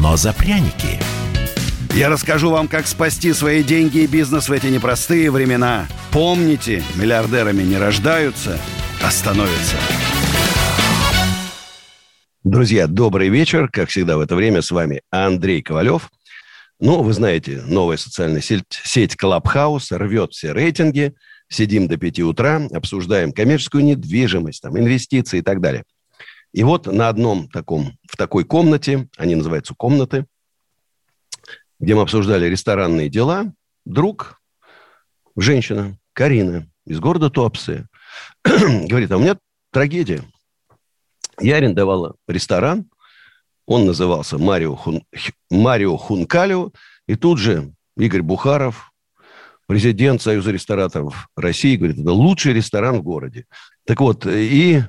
но за пряники. Я расскажу вам, как спасти свои деньги и бизнес в эти непростые времена. Помните, миллиардерами не рождаются, а становятся. Друзья, добрый вечер. Как всегда в это время с вами Андрей Ковалев. Ну, вы знаете, новая социальная сеть, сеть Clubhouse рвет все рейтинги. Сидим до 5 утра, обсуждаем коммерческую недвижимость, там, инвестиции и так далее. И вот на одном таком, в такой комнате, они называются комнаты, где мы обсуждали ресторанные дела, друг, женщина, Карина из города Туапсе, говорит, а у меня трагедия. Я арендовала ресторан, он назывался Марио, Хун, Марио Хункалио, и тут же Игорь Бухаров, президент Союза рестораторов России, говорит, это лучший ресторан в городе. Так вот, и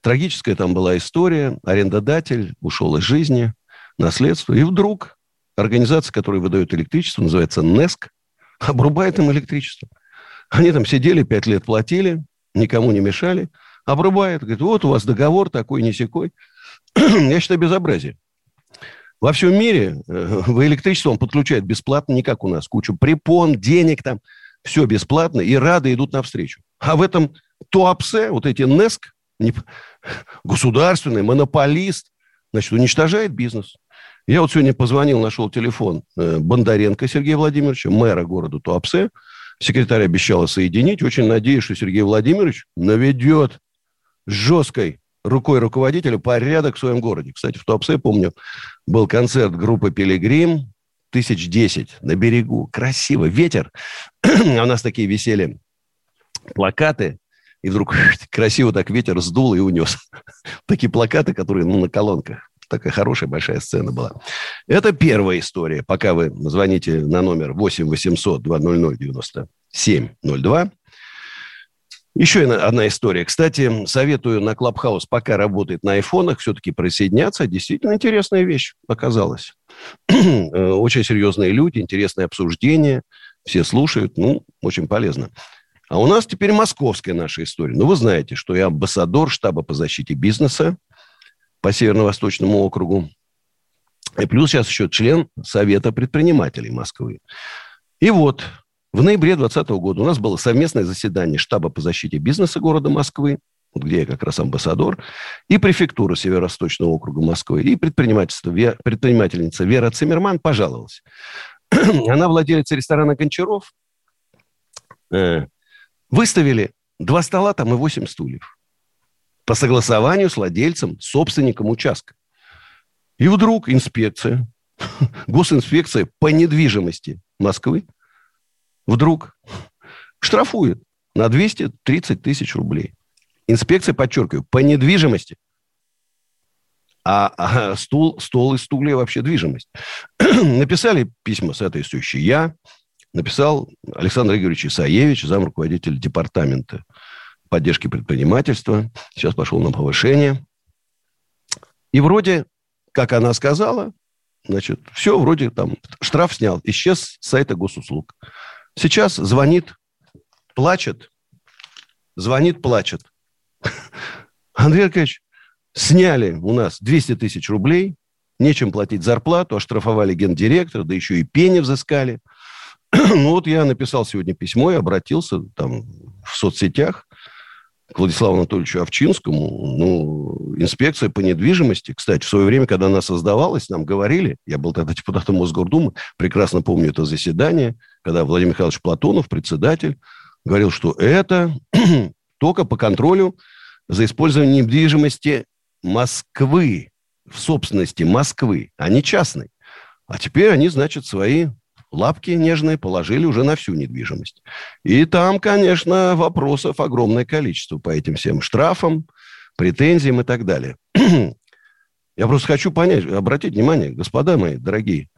трагическая там была история, арендодатель ушел из жизни, наследство, и вдруг организация, которая выдает электричество, называется НЕСК, обрубает им электричество. Они там сидели, пять лет платили, никому не мешали, обрубает, говорит, вот у вас договор такой, не секой. Я считаю, безобразие. Во всем мире э, в электричество он подключает бесплатно, не как у нас. Кучу препон, денег там, все бесплатно, и рады идут навстречу. А в этом ТОАПСе, вот эти НЕСК, государственный монополист, значит, уничтожает бизнес. Я вот сегодня позвонил, нашел телефон э, Бондаренко Сергея Владимировича, мэра города Туапсе. Секретарь обещала соединить. Очень надеюсь, что Сергей Владимирович наведет жесткой рукой руководителя порядок в своем городе. Кстати, в Туапсе, помню, был концерт группы «Пилигрим», тысяч десять на берегу. Красиво, ветер. а у нас такие висели плакаты. И вдруг красиво так ветер сдул и унес. такие плакаты, которые ну, на колонках такая хорошая большая сцена была. Это первая история. Пока вы звоните на номер 8 800 200 9702. Еще одна история. Кстати, советую на Клабхаус, пока работает на айфонах, все-таки присоединяться. Действительно интересная вещь оказалась. Э, очень серьезные люди, интересные обсуждения. Все слушают. Ну, очень полезно. А у нас теперь московская наша история. Ну, вы знаете, что я амбассадор штаба по защите бизнеса по Северо-Восточному округу. И плюс сейчас еще член Совета предпринимателей Москвы. И вот в ноябре 2020 года у нас было совместное заседание штаба по защите бизнеса города Москвы, вот где я как раз амбассадор, и префектура Северо-Восточного округа Москвы, и предпринимательство, предпринимательница Вера Циммерман пожаловалась. Она владелец ресторана «Гончаров». Выставили два стола там и восемь стульев по согласованию с владельцем, собственником участка. И вдруг инспекция, госинспекция по недвижимости Москвы вдруг штрафует на 230 тысяч рублей. Инспекция, подчеркиваю, по недвижимости. А, а стул, стол и стулья вообще движимость. Написали письма соответствующие я, написал Александр Игоревич Исаевич, зам руководителя департамента поддержки предпринимательства. Сейчас пошел на повышение. И вроде, как она сказала, значит, все вроде там, штраф снял, исчез с сайта госуслуг. Сейчас звонит, плачет, звонит, плачет. Андрей Аркадьевич, сняли у нас 200 тысяч рублей, нечем платить зарплату, оштрафовали гендиректора, да еще и пени взыскали. ну вот я написал сегодня письмо и обратился там в соцсетях к Владиславу Анатольевичу Овчинскому, ну, инспекция по недвижимости, кстати, в свое время, когда она создавалась, нам говорили, я был тогда депутатом Мосгордумы, прекрасно помню это заседание, когда Владимир Михайлович Платонов, председатель, говорил, что это только по контролю за использованием недвижимости Москвы, в собственности Москвы, а не частной. А теперь они, значит, свои лапки нежные положили уже на всю недвижимость. И там, конечно, вопросов огромное количество по этим всем штрафам, претензиям и так далее. Я просто хочу понять, обратить внимание, господа мои дорогие,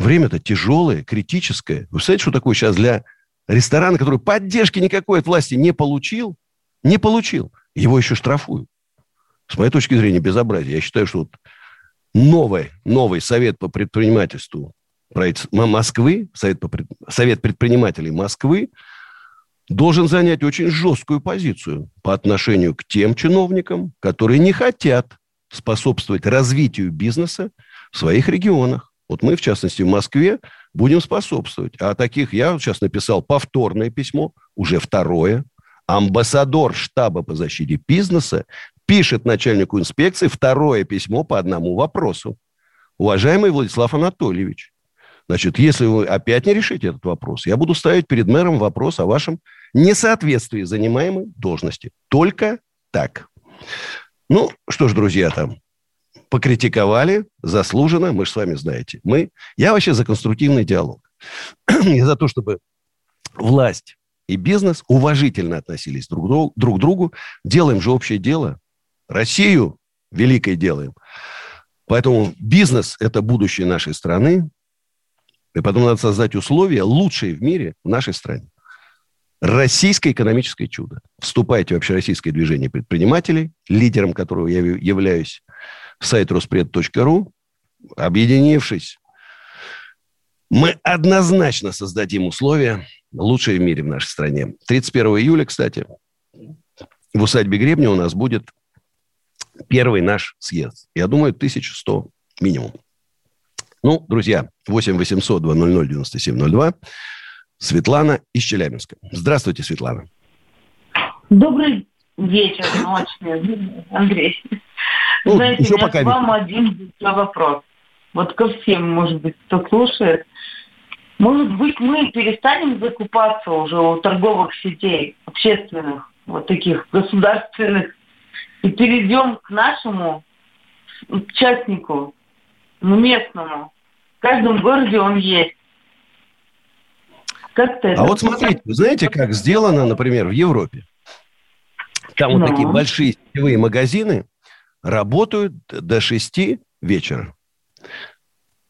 Время-то тяжелое, критическое. Вы знаете, что такое сейчас для ресторана, который поддержки никакой от власти не получил? Не получил. Его еще штрафуют. С моей точки зрения, безобразие. Я считаю, что вот новый, новый совет по предпринимательству Москвы, совет, по, совет предпринимателей Москвы должен занять очень жесткую позицию по отношению к тем чиновникам, которые не хотят способствовать развитию бизнеса в своих регионах. Вот мы, в частности, в Москве будем способствовать. А таких я сейчас написал повторное письмо, уже второе. Амбассадор штаба по защите бизнеса пишет начальнику инспекции второе письмо по одному вопросу. Уважаемый Владислав Анатольевич, значит, если вы опять не решите этот вопрос, я буду ставить перед мэром вопрос о вашем несоответствии занимаемой должности. Только так. Ну, что ж, друзья, там, покритиковали, заслуженно, мы же с вами знаете. Мы, я вообще за конструктивный диалог. И за то, чтобы власть и бизнес уважительно относились друг к друг другу. Делаем же общее дело. Россию великой делаем. Поэтому бизнес – это будущее нашей страны. И потом надо создать условия лучшие в мире в нашей стране. Российское экономическое чудо. Вступайте в общероссийское движение предпринимателей, лидером которого я являюсь сайт ruspred.ru, объединившись, мы однозначно создадим условия лучшие в мире в нашей стране. 31 июля, кстати, в усадьбе Гребня у нас будет первый наш съезд. Я думаю, 1100 минимум. Ну, друзья, 8 800 200 9702. Светлана из Челябинска. Здравствуйте, Светлана. Добрый вечер, ночь, Андрей. Ну, Знаете, еще пока вам один вопрос. Вот ко всем, может быть, кто слушает. Может быть, мы перестанем закупаться уже у торговых сетей, общественных, вот таких государственных, и перейдем к нашему частнику, местному. В каждом городе он есть. Как-то а вот смотрите, вы знаете, как сделано, например, в Европе? Там ну. вот такие большие сетевые магазины, работают до 6 вечера.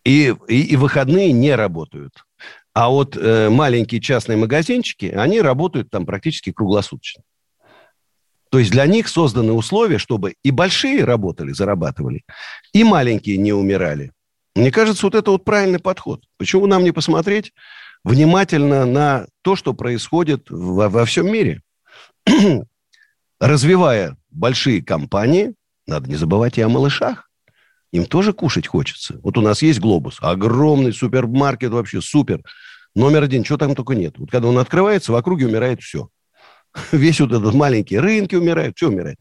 И, и, и выходные не работают. А вот э, маленькие частные магазинчики, они работают там практически круглосуточно. То есть для них созданы условия, чтобы и большие работали, зарабатывали, и маленькие не умирали. Мне кажется, вот это вот правильный подход. Почему нам не посмотреть внимательно на то, что происходит во, во всем мире? Развивая большие компании, надо не забывать и о малышах. Им тоже кушать хочется. Вот у нас есть «Глобус». Огромный супермаркет вообще, супер. Номер один, чего там только нет. Вот когда он открывается, в округе умирает все. Весь вот этот маленький рынки умирают, все умирает.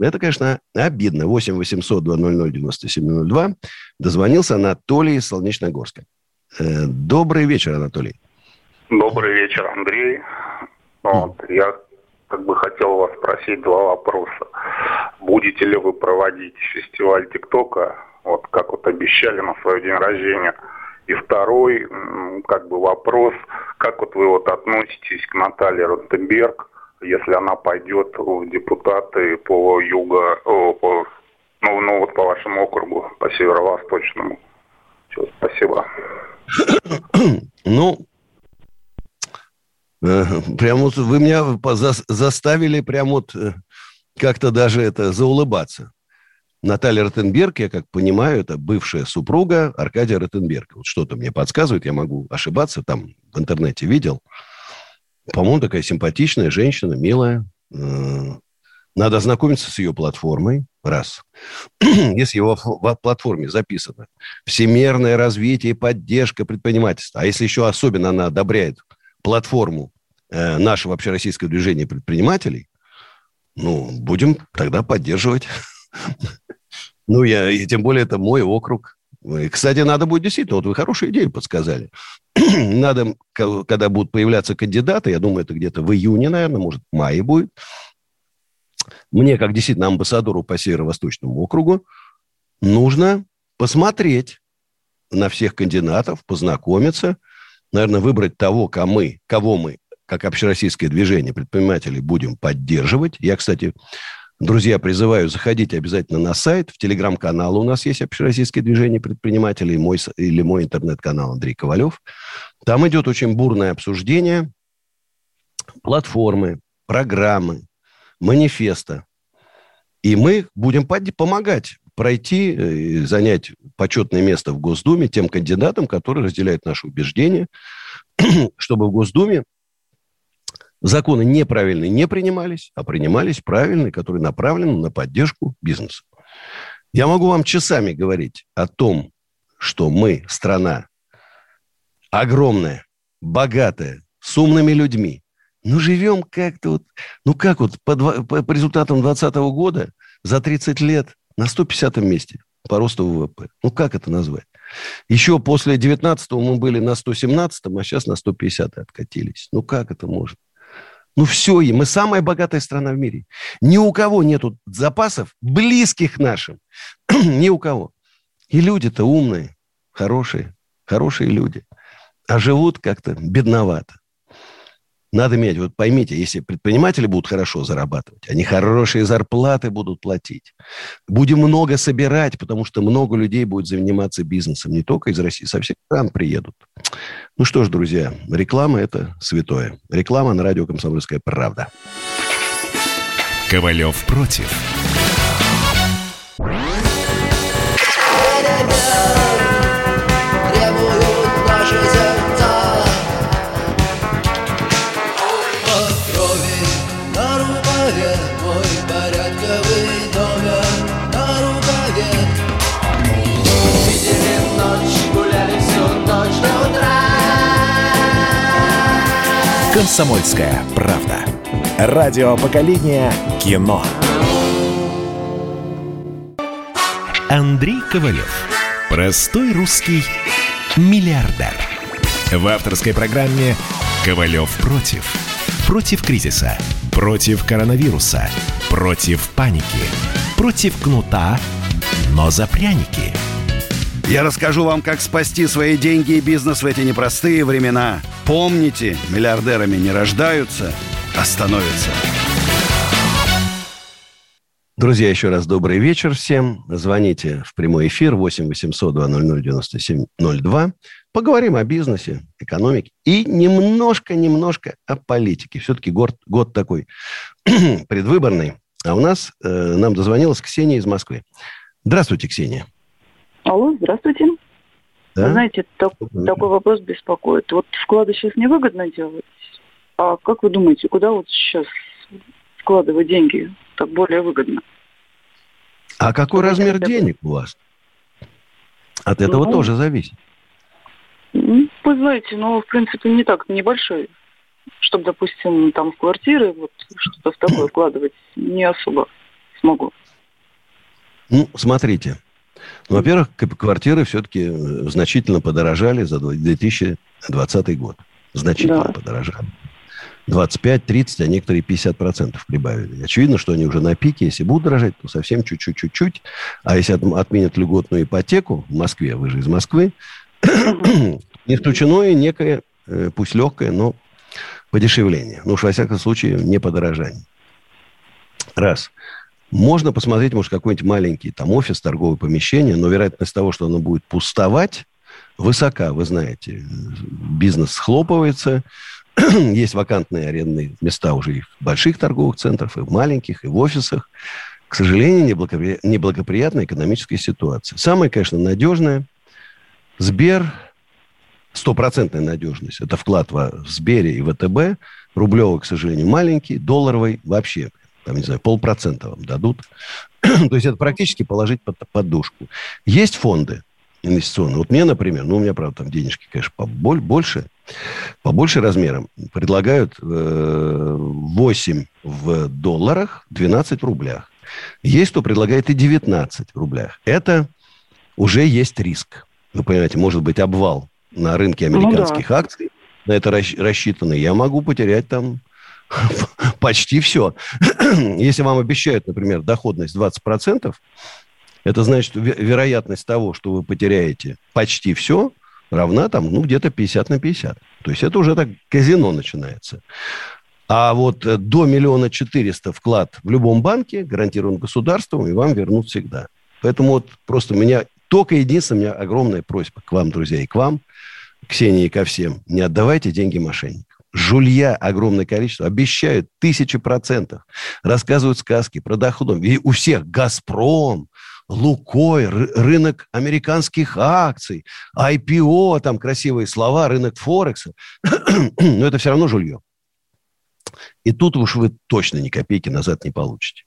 Это, конечно, обидно. 8 800 200 9702. Дозвонился Анатолий из Солнечногорска. Э, добрый вечер, Анатолий. Добрый вечер, Андрей. Вот, я как бы хотел вас спросить два вопроса. Будете ли вы проводить фестиваль ТикТока, вот как вот обещали на свой день рождения? И второй, как бы вопрос, как вот вы вот относитесь к Наталье Ротенберг, если она пойдет в депутаты по юго, по, ну, ну вот по вашему округу, по северо-восточному. Все, спасибо. Ну, Э, прям вот вы меня заставили прям вот э, как-то даже это заулыбаться. Наталья Ротенберг, я как понимаю, это бывшая супруга Аркадия Ротенберга. Вот что-то мне подсказывает, я могу ошибаться, там в интернете видел. По-моему, такая симпатичная женщина, милая. Надо ознакомиться с ее платформой, раз. Если его в платформе записано всемирное развитие и поддержка предпринимательства, а если еще особенно она одобряет платформу э, нашего общероссийского движения предпринимателей, ну, будем тогда поддерживать. Ну, я, и тем более это мой округ. И, кстати, надо будет действительно, вот вы хорошую идею подсказали. надо, когда будут появляться кандидаты, я думаю, это где-то в июне, наверное, может, в мае будет, мне, как действительно амбассадору по Северо-Восточному округу, нужно посмотреть на всех кандидатов, познакомиться – наверное, выбрать того, кого мы, кого мы как общероссийское движение предпринимателей будем поддерживать. Я, кстати, Друзья, призываю, заходите обязательно на сайт. В телеграм-канал у нас есть общероссийское движение предпринимателей мой, или мой интернет-канал Андрей Ковалев. Там идет очень бурное обсуждение платформы, программы, манифеста. И мы будем помогать пройти и занять почетное место в Госдуме тем кандидатам, которые разделяют наши убеждения, чтобы в Госдуме законы неправильные не принимались, а принимались правильные, которые направлены на поддержку бизнеса. Я могу вам часами говорить о том, что мы страна огромная, богатая, с умными людьми. Но живем как-то вот, ну как вот по, по, результатам 2020 года за 30 лет на 150 месте по росту ВВП. Ну как это назвать? Еще после 19 мы были на 117, а сейчас на 150 откатились. Ну как это можно? Ну все, и мы самая богатая страна в мире. Ни у кого нету запасов, близких нашим. Ни у кого. И люди-то умные, хорошие, хорошие люди. А живут как-то бедновато. Надо иметь, вот поймите, если предприниматели будут хорошо зарабатывать, они хорошие зарплаты будут платить. Будем много собирать, потому что много людей будет заниматься бизнесом. Не только из России, со всех стран приедут. Ну что ж, друзья, реклама – это святое. Реклама на радио «Комсомольская правда». Ковалев против. «Комсомольская правда». Радио поколения кино. Андрей Ковалев. Простой русский миллиардер. В авторской программе «Ковалев против». Против кризиса. Против коронавируса. Против паники. Против кнута, но за пряники. Я расскажу вам, как спасти свои деньги и бизнес в эти непростые времена – Помните, миллиардерами не рождаются, а становятся. Друзья, еще раз добрый вечер всем. Звоните в прямой эфир 8 800 200 9702. Поговорим о бизнесе, экономике и немножко-немножко о политике. Все-таки год, год такой предвыборный. А у нас, э, нам дозвонилась Ксения из Москвы. Здравствуйте, Ксения. Алло, здравствуйте. Да? Вы знаете, так, такой вопрос беспокоит. Вот вклады сейчас невыгодно делать. А как вы думаете, куда вот сейчас вкладывать деньги так более выгодно? А какой Что размер денег у вас? От этого ну, тоже зависит. Вы знаете, ну, в принципе, не так небольшой. Чтобы, допустим, там в квартиры вот что-то в такое вкладывать не особо смогу. Ну, смотрите, во-первых, квартиры все-таки э, значительно подорожали за 2020 год. Значительно да. подорожали. 25-30, а некоторые 50% прибавили. Очевидно, что они уже на пике. Если будут дорожать, то совсем чуть-чуть-чуть-чуть. А если отменят льготную ипотеку в Москве, вы же из Москвы, не исключено и некое, э, пусть легкое, но подешевление. Ну уж, во всяком случае, не подорожание. Раз. Можно посмотреть, может, какой-нибудь маленький там офис, торговое помещение, но вероятность того, что оно будет пустовать, высока. Вы знаете, бизнес схлопывается, есть вакантные арендные места уже и в больших торговых центрах, и в маленьких, и в офисах. К сожалению, неблагопри... неблагоприятная экономическая ситуация. Самое, конечно, надежное – Сбер, стопроцентная надежность. Это вклад в Сбере и ВТБ. Рублевый, к сожалению, маленький, долларовый вообще там, не знаю, полпроцента вам дадут. То есть это практически положить под подушку. Есть фонды инвестиционные. Вот мне, например, ну, у меня, правда, там денежки, конечно, побольше, побольше размером, предлагают э, 8 в долларах, 12 в рублях. Есть, кто предлагает и 19 в рублях. Это уже есть риск. Вы понимаете, может быть обвал на рынке американских ну, да. акций, на это рассчитано. Я могу потерять там почти все. Если вам обещают, например, доходность 20%, это значит, вероятность того, что вы потеряете почти все, равна там, ну, где-то 50 на 50. То есть это уже так казино начинается. А вот э, до миллиона четыреста вклад в любом банке гарантирован государством, и вам вернут всегда. Поэтому вот просто меня только единственное, у меня огромная просьба к вам, друзья, и к вам, Ксении, и ко всем. Не отдавайте деньги мошенникам. Жулья огромное количество. Обещают тысячи процентов. Рассказывают сказки про доходом. И у всех «Газпром», Лукой, рынок американских акций, IPO, там красивые слова, рынок Форекса. Но это все равно жулье. И тут уж вы точно ни копейки назад не получите.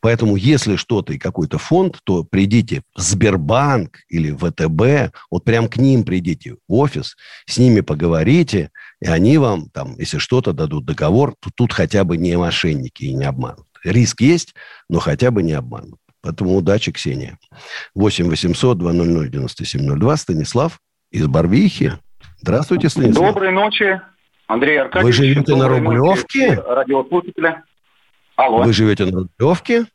Поэтому, если что-то и какой-то фонд, то придите в Сбербанк или ВТБ, вот прям к ним придите в офис, с ними поговорите, и они вам, там, если что-то дадут договор, то тут хотя бы не мошенники и не обманут. Риск есть, но хотя бы не обманут. Поэтому удачи, Ксения. 8 800 200 9702. Станислав из Барвихи. Здравствуйте, Станислав. Доброй ночи, Андрей Аркадьевич. Вы живете на Рублевке? Радиослушателя. Алло. Вы живете на Рублевке?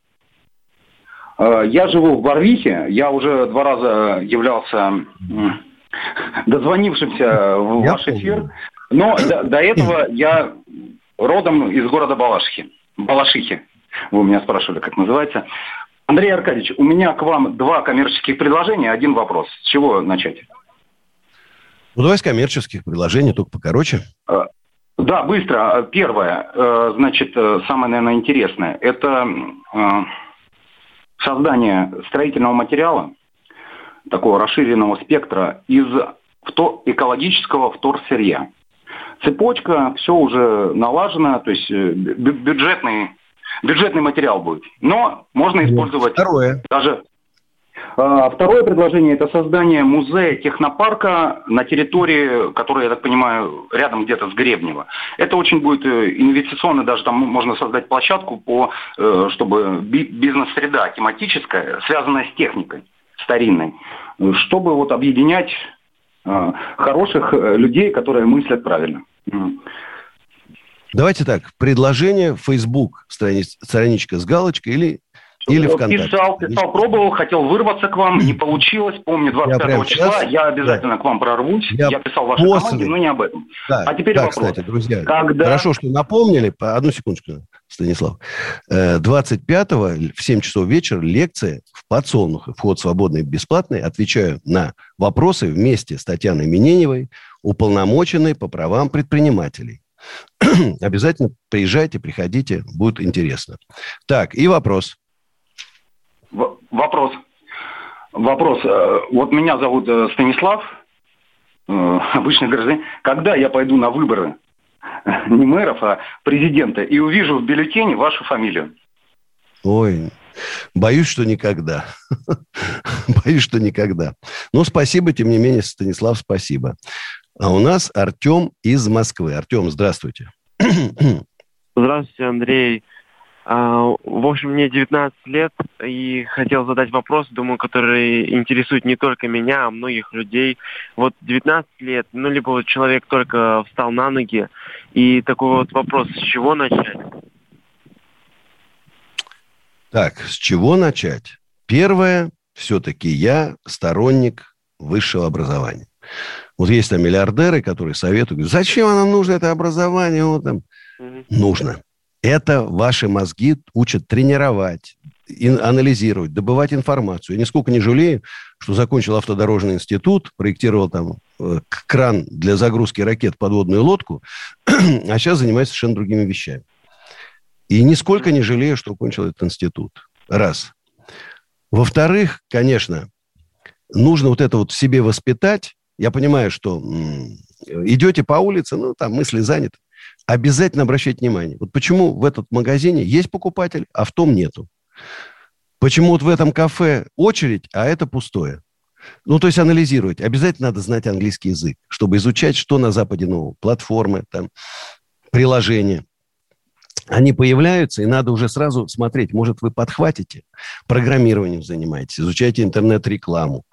Э, я живу в Барвихе. Я уже два раза являлся дозвонившимся в я ваш помню. эфир. Но до, до этого я родом из города Балашихи. Балашихи. Вы меня спрашивали, как называется. Андрей Аркадьевич, у меня к вам два коммерческих предложения, один вопрос. С чего начать? Ну, давай с коммерческих предложений, только покороче. Э, да, быстро. Первое, э, значит, э, самое, наверное, интересное, это создание строительного материала, такого расширенного спектра, из экологического вторсырья. Цепочка, все уже налажено, то есть бюджетный бюджетный материал будет. Но можно использовать Второе. даже... А, второе предложение – это создание музея технопарка на территории, которая, я так понимаю, рядом где-то с Гребнево. Это очень будет э, инвестиционно, даже там можно создать площадку, по, э, чтобы бизнес-среда тематическая, связанная с техникой старинной, чтобы вот объединять э, хороших людей, которые мыслят правильно. Давайте так, предложение, Facebook, страниц, страничка с галочкой или, или ВКонтакте. Писал, писал, пробовал, хотел вырваться к вам, не получилось. Помню, 25 числа сейчас, я обязательно да. к вам прорвусь. Я, я писал вашей после... команде, но не об этом. Да, а теперь да, вопрос. кстати, друзья, Когда... хорошо, что напомнили. Одну секундочку, Станислав. 25-го э, в 7 часов вечера лекция в Подсолнухе. Вход свободный и бесплатный. Отвечаю на вопросы вместе с Татьяной Миненевой, уполномоченной по правам предпринимателей. Обязательно приезжайте, приходите, будет интересно. Так, и вопрос. Вопрос. Вопрос. Э, вот меня зовут э, Станислав, э, обычный гражданин. Когда я пойду на выборы не мэров, а президента, и увижу в бюллетене вашу фамилию? Ой, боюсь, что никогда. боюсь, что никогда. Ну, спасибо, тем не менее, Станислав, спасибо. А у нас Артем из Москвы. Артем, здравствуйте. Здравствуйте, Андрей. А, в общем, мне 19 лет, и хотел задать вопрос, думаю, который интересует не только меня, а многих людей. Вот 19 лет, ну, либо вот человек только встал на ноги, и такой вот вопрос, с чего начать? Так, с чего начать? Первое, все-таки я сторонник высшего образования. Вот есть там миллиардеры, которые советуют, говорят, зачем нам нужно это образование? Вот там. Угу. Нужно. Это ваши мозги учат тренировать, анализировать, добывать информацию. Я нисколько не жалею, что закончил автодорожный институт, проектировал там э, кран для загрузки ракет подводную лодку, а сейчас занимаюсь совершенно другими вещами. И нисколько не жалею, что окончил этот институт. Раз. Во-вторых, конечно, нужно вот это вот в себе воспитать, я понимаю, что идете по улице, ну, там мысли заняты. Обязательно обращайте внимание. Вот почему в этот магазине есть покупатель, а в том нету. Почему вот в этом кафе очередь, а это пустое. Ну, то есть анализировать. Обязательно надо знать английский язык, чтобы изучать, что на Западе нового. Платформы, там, приложения. Они появляются, и надо уже сразу смотреть. Может, вы подхватите, программированием занимаетесь, изучаете интернет-рекламу,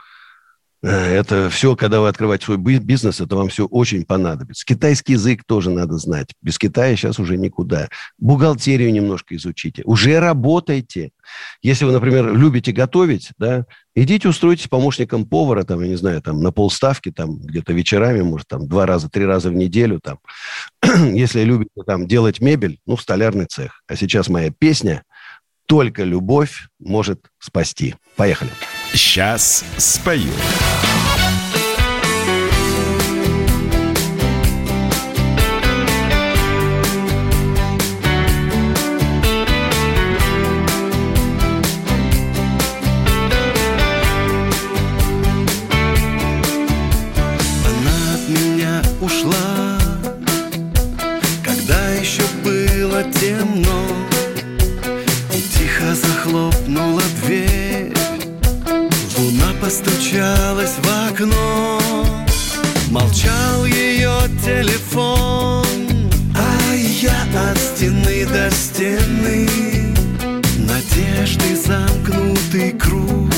это все, когда вы открываете свой бизнес, это вам все очень понадобится. Китайский язык тоже надо знать. Без Китая сейчас уже никуда. Бухгалтерию немножко изучите. Уже работайте. Если вы, например, любите готовить, да, идите устройтесь помощником повара, там, я не знаю, там, на полставки, там, где-то вечерами, может, там, два раза, три раза в неделю, там. Если любите, там, делать мебель, ну, в столярный цех. А сейчас моя песня «Только любовь может спасти». Поехали. Сейчас спою. Постучалась в окно. Молчал ее телефон. А я от стены до стены. Надежды замкнутый круг.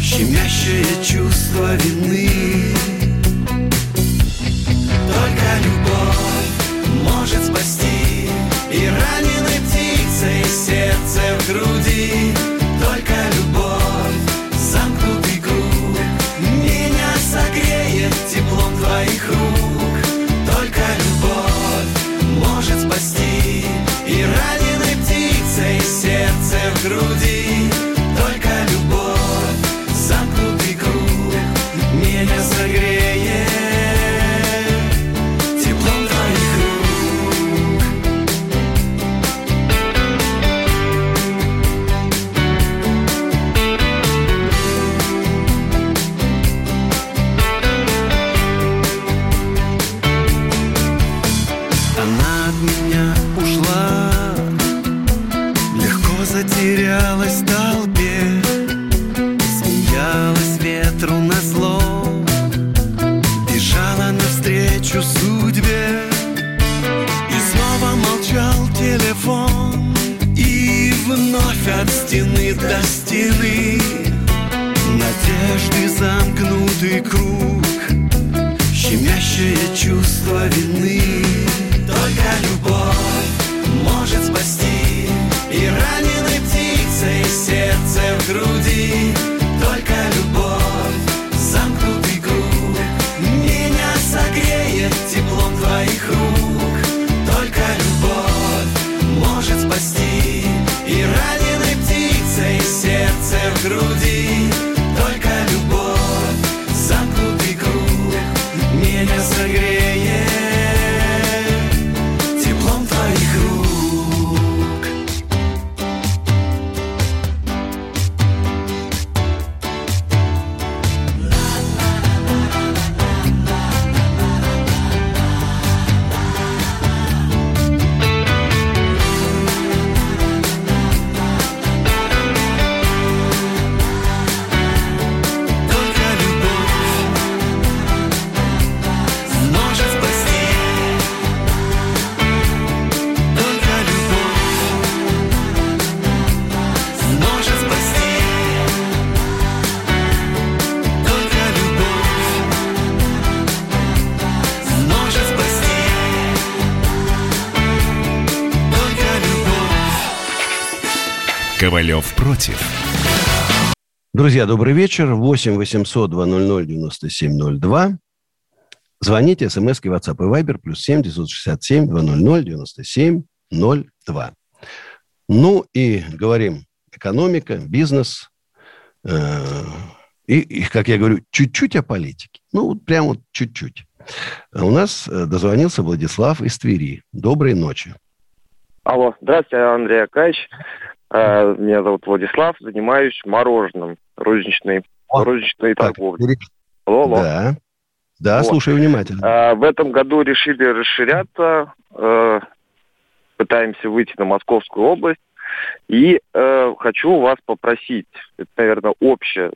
Щемящее чувство вины. Только любовь может спасти. И раненой птицей сердце в груди против. Друзья, добрый вечер. 8 800 200 9702. Звоните, смс WhatsApp и Viber, плюс 7 967 200 9702. Ну и говорим экономика, бизнес, э, и, и, как я говорю, чуть-чуть о политике. Ну, вот прям вот чуть-чуть. У нас э, дозвонился Владислав из Твери. Доброй ночи. Алло, здравствуйте, Андрей Акач. Э, меня зовут Владислав, занимаюсь мороженым, розничной, О, розничной торговлей. Алло, алло. Да, да вот. слушаю внимательно. А, в этом году решили расширяться, э, пытаемся выйти на Московскую область. И э, хочу вас попросить, это, наверное, общая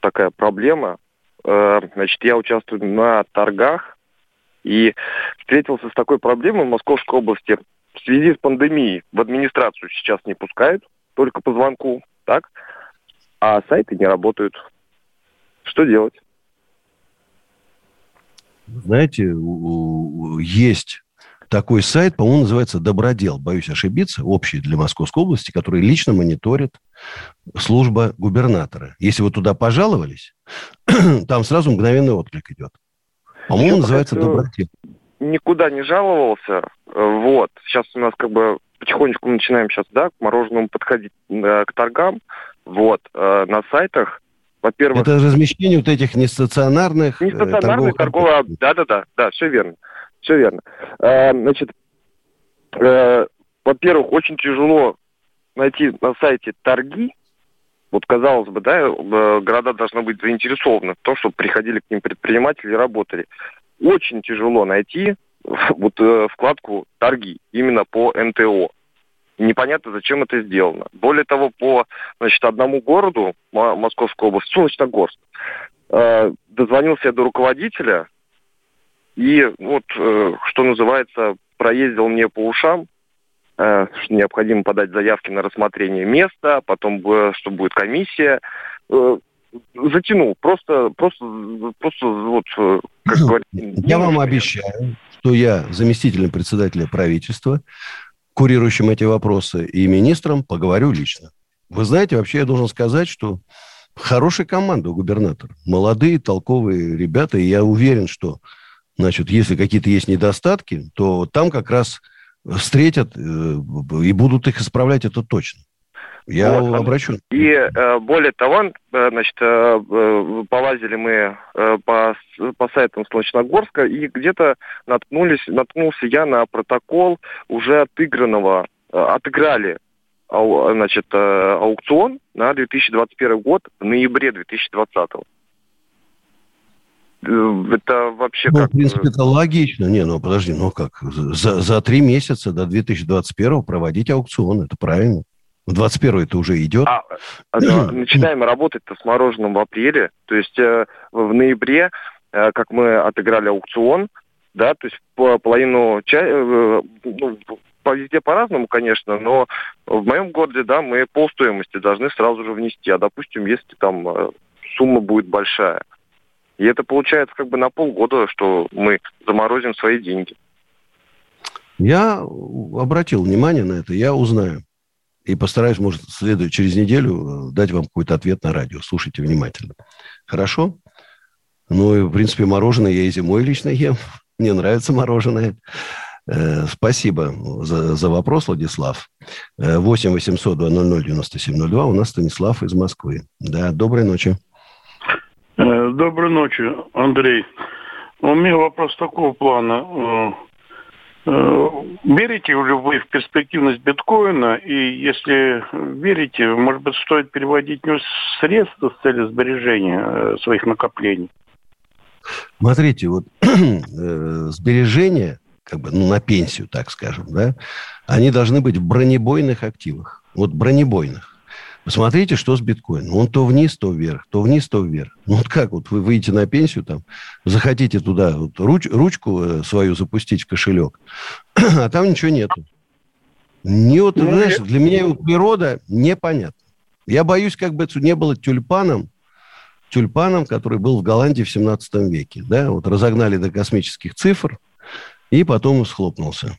такая проблема. Э, значит, я участвую на торгах и встретился с такой проблемой в Московской области – в связи с пандемией в администрацию сейчас не пускают, только по звонку, так? А сайты не работают. Что делать? Знаете, есть такой сайт, по-моему, называется «Добродел», боюсь ошибиться, общий для Московской области, который лично мониторит служба губернатора. Если вы туда пожаловались, там сразу мгновенный отклик идет. По-моему, называется «Добродел». Никуда не жаловался. Вот. Сейчас у нас как бы потихонечку начинаем сейчас, да, к мороженому подходить э, к торгам. Вот. Э, на сайтах во-первых... Это размещение вот этих нестационарных... Э, нестационарных торговых... Да-да-да, да, все верно. Все верно. Э, значит, э, во-первых, очень тяжело найти на сайте торги. Вот, казалось бы, да, города должны быть заинтересованы в том, чтобы приходили к ним предприниматели и работали. Очень тяжело найти вот вкладку торги именно по НТО непонятно, зачем это сделано. Более того, по значит, одному городу Московской области, Солнечногорск, э, дозвонился я до руководителя и вот, э, что называется, проездил мне по ушам, э, необходимо подать заявки на рассмотрение места, потом, э, что будет комиссия. Э, затянул, просто, просто, просто вот, э, как говорится... Я вам обещаю, что я заместителем председателя правительства курирующим эти вопросы, и министром поговорю лично. Вы знаете, вообще я должен сказать, что хорошая команда у губернатора. Молодые, толковые ребята, и я уверен, что, значит, если какие-то есть недостатки, то там как раз встретят э, и будут их исправлять, это точно. Я вот. обращу. И э, более того, э, значит, э, полазили мы по, по сайтам Солнечногорска, и где-то наткнулись, наткнулся я на протокол уже отыгранного, отыграли значит, аукцион на 2021 год в ноябре 2020 это вообще ну, как... в принципе, это логично. Не, ну подожди, ну как? За, за три месяца до 2021 проводить аукцион, это правильно. В 21 это уже идет. А, а, начинаем работать-то с мороженым в апреле. То есть э, в ноябре, э, как мы отыграли аукцион, да, то есть по половину чая, э, ну, везде по-разному, конечно, но в моем городе, да, мы полстоимости должны сразу же внести. А, допустим, если там э, сумма будет большая. И это получается как бы на полгода, что мы заморозим свои деньги. Я обратил внимание на это, я узнаю и постараюсь, может, следует через неделю э, дать вам какой-то ответ на радио. Слушайте внимательно. Хорошо? Ну, и, в принципе, мороженое я и зимой лично ем. Мне нравится мороженое. Э, спасибо за, за вопрос, Владислав. 8 800 200 9702. У нас Станислав из Москвы. Да, доброй ночи. Э, доброй ночи, Андрей. У меня вопрос такого плана. Э, верите ли вы в перспективность биткоина? И если верите, может быть, стоит переводить него средства с целью сбережения э, своих накоплений? Смотрите, вот э, сбережения, как бы, ну, на пенсию, так скажем, да, они должны быть в бронебойных активах. Вот бронебойных. Посмотрите, что с биткоином. Он то вниз, то вверх, то вниз, то вверх. Ну вот как вот вы выйдете на пенсию, там, захотите туда вот, руч, ручку э, свою запустить в кошелек, а там ничего нету. Не вот, ну, знаешь, для меня его природа непонятна. Я боюсь, как бы это не было тюльпаном, тюльпаном, который был в Голландии в 17 веке. Да? Вот разогнали до космических цифр, и потом схлопнулся.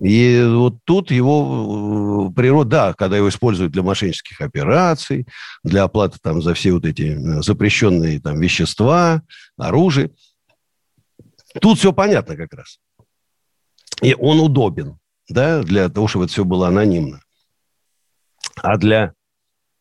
И вот тут его э, природа, да, когда его используют для мошеннических операций, для оплаты там за все вот эти э, запрещенные там вещества, оружие. Тут все понятно как раз. И он удобен, да, для того, чтобы это все было анонимно. А для,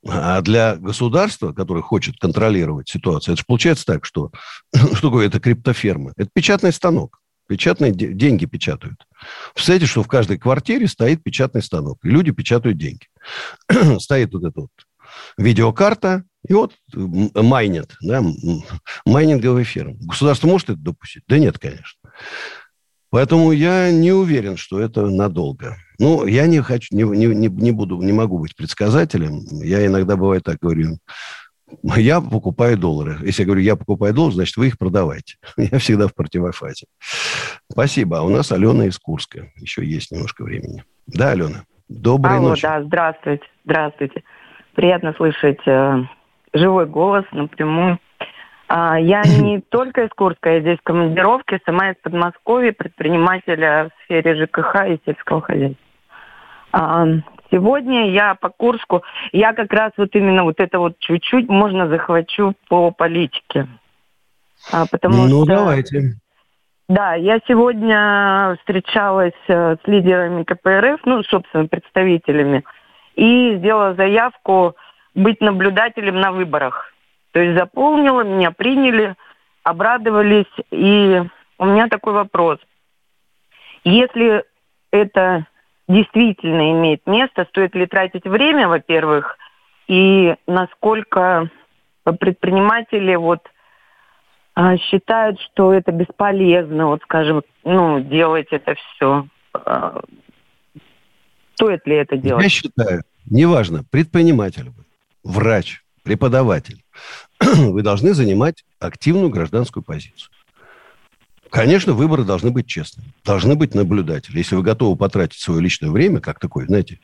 а для государства, которое хочет контролировать ситуацию, это же получается так, что, что такое это криптоферма? Это печатный станок. Печатные деньги печатают. Представляете, что в каждой квартире стоит печатный станок, и люди печатают деньги. Стоит вот эта вот видеокарта, и вот майнят, да, майнинговая ферма. Государство может это допустить? Да нет, конечно. Поэтому я не уверен, что это надолго. Ну, я не хочу, не, не, не буду, не могу быть предсказателем. Я иногда бывает так говорю. Я покупаю доллары. Если я говорю, я покупаю доллары, значит, вы их продавайте. Я всегда в противофазе. Спасибо. А у нас Алена из Курска. Еще есть немножко времени. Да, Алена? Доброй Алло, ночи. да, здравствуйте. Здравствуйте. Приятно слышать э, живой голос напрямую. А, я не только из Курска, я здесь в командировке, сама из Подмосковья, предпринимателя в сфере ЖКХ и сельского хозяйства. А, сегодня я по Курску, я как раз вот именно вот это вот чуть-чуть можно захвачу по политике. А, потому ну, что... давайте. Да, я сегодня встречалась э, с лидерами КПРФ, ну, собственно, представителями, и сделала заявку быть наблюдателем на выборах. То есть заполнила, меня приняли, обрадовались. И у меня такой вопрос. Если это действительно имеет место, стоит ли тратить время, во-первых, и насколько предприниматели вот а, считают, что это бесполезно, вот скажем, ну, делать это все. А, стоит ли это делать? Я считаю, неважно, предприниматель, врач, преподаватель, вы должны занимать активную гражданскую позицию. Конечно, выборы должны быть честными, должны быть наблюдатели. Если вы готовы потратить свое личное время, как такой, знаете,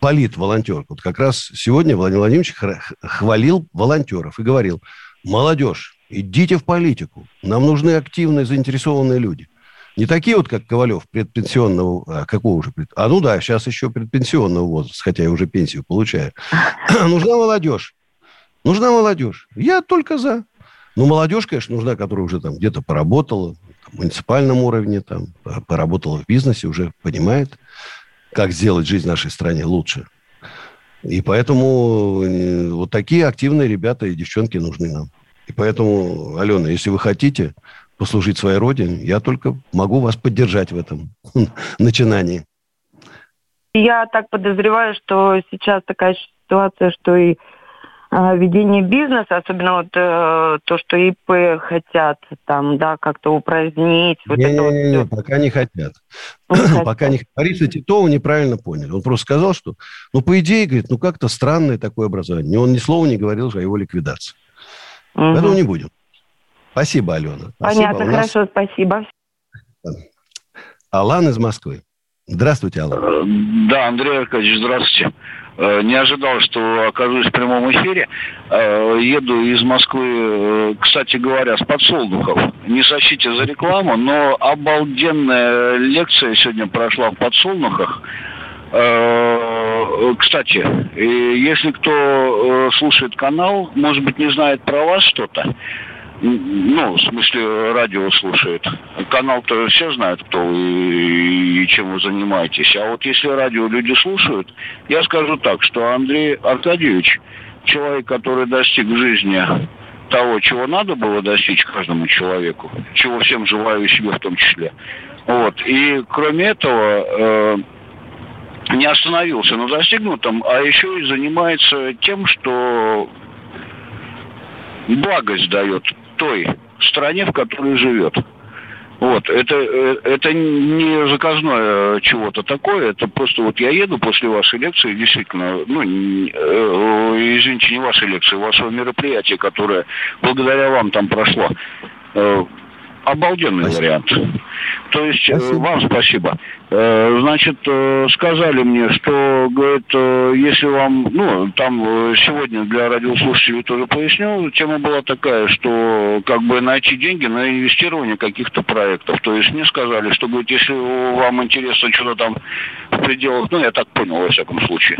полит-волонтер. Вот как раз сегодня Владимир Владимирович хвалил волонтеров и говорил, молодежь, идите в политику, нам нужны активные, заинтересованные люди. Не такие вот, как Ковалев, предпенсионного, а какого уже? А ну да, сейчас еще предпенсионного возраста, хотя я уже пенсию получаю. Нужна молодежь. Нужна молодежь. Я только за. Ну, молодежь, конечно, нужна, которая уже там где-то поработала, в муниципальном уровне, там, поработала в бизнесе, уже понимает, как сделать жизнь нашей стране лучше. И поэтому э, вот такие активные ребята и девчонки нужны нам. И поэтому, Алена, если вы хотите послужить своей родине, я только могу вас поддержать в этом начинании. Я так подозреваю, что сейчас такая ситуация, что и ведение бизнеса, особенно вот э, то, что ИП хотят там, да, как-то упразднить. Вот не, это не, не, не, пока не хотят. Не пока не Бориса Титова неправильно поняли. Он просто сказал, что, ну, по идее, говорит, ну, как-то странное такое образование. Он ни слова не говорил о его ликвидации. Угу. Поэтому не будем. Спасибо, Алена. Понятно, нас... хорошо, спасибо. Алан из Москвы. Здравствуйте, Алан. Э, да, Андрей Аркадьевич, здравствуйте. Э, не ожидал, что окажусь в прямом эфире. Э, еду из Москвы, кстати говоря, с подсолнухов. Не сочтите за рекламу, но обалденная лекция сегодня прошла в подсолнухах. Кстати, если кто слушает канал, может быть, не знает про вас что-то, ну, в смысле, радио слушает. Канал-то все знают, кто вы и чем вы занимаетесь. А вот если радио люди слушают, я скажу так, что Андрей Аркадьевич, человек, который достиг в жизни того, чего надо было достичь каждому человеку, чего всем желаю себе в том числе. Вот. И кроме этого, э, не остановился на достигнутом, а еще и занимается тем, что благость дает той стране, в которой живет. Вот, это, э, это не заказное чего-то такое, это просто вот я еду после вашей лекции, действительно, ну, э, извините, не вашей лекции, вашего мероприятия, которое благодаря вам там прошло. Э, обалденный спасибо. вариант. То есть э, спасибо. вам спасибо. Э, значит, э, сказали мне, что, говорит, если вам, ну, там сегодня для радиослушателей тоже пояснил, тема была такая, что как бы найти деньги на инвестирование каких-то проектов. То есть мне сказали, что, говорит, если вам интересно что-то там в пределах, ну, я так понял, во всяком случае,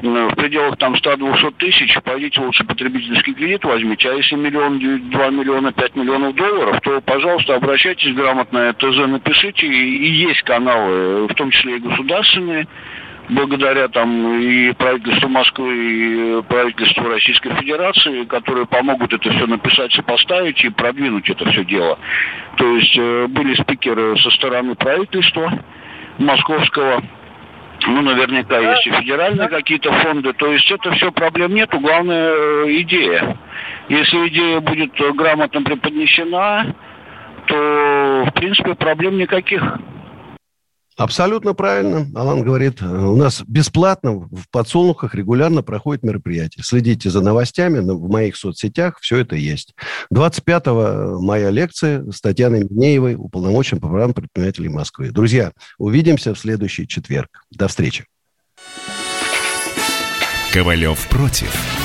в пределах там 100-200 тысяч, пойдите лучше потребительский кредит возьмите, а если миллион, 2 миллиона, 5 миллионов долларов, то, пожалуйста, обращайтесь грамотно, ТЗ напишите, и есть каналы, в том числе и государственные, благодаря там и правительству Москвы, и правительству Российской Федерации, которые помогут это все написать, и поставить и продвинуть это все дело. То есть э, были спикеры со стороны правительства московского, ну, наверняка есть и федеральные какие-то фонды. То есть это все проблем нету. Главное э, идея. Если идея будет грамотно преподнесена, то, в принципе, проблем никаких. Абсолютно правильно. Алан говорит, у нас бесплатно в подсолнухах регулярно проходит мероприятие. Следите за новостями в моих соцсетях, все это есть. 25 моя лекция с Татьяной Минеевой, уполномоченным по правам предпринимателей Москвы. Друзья, увидимся в следующий четверг. До встречи. Ковалев против.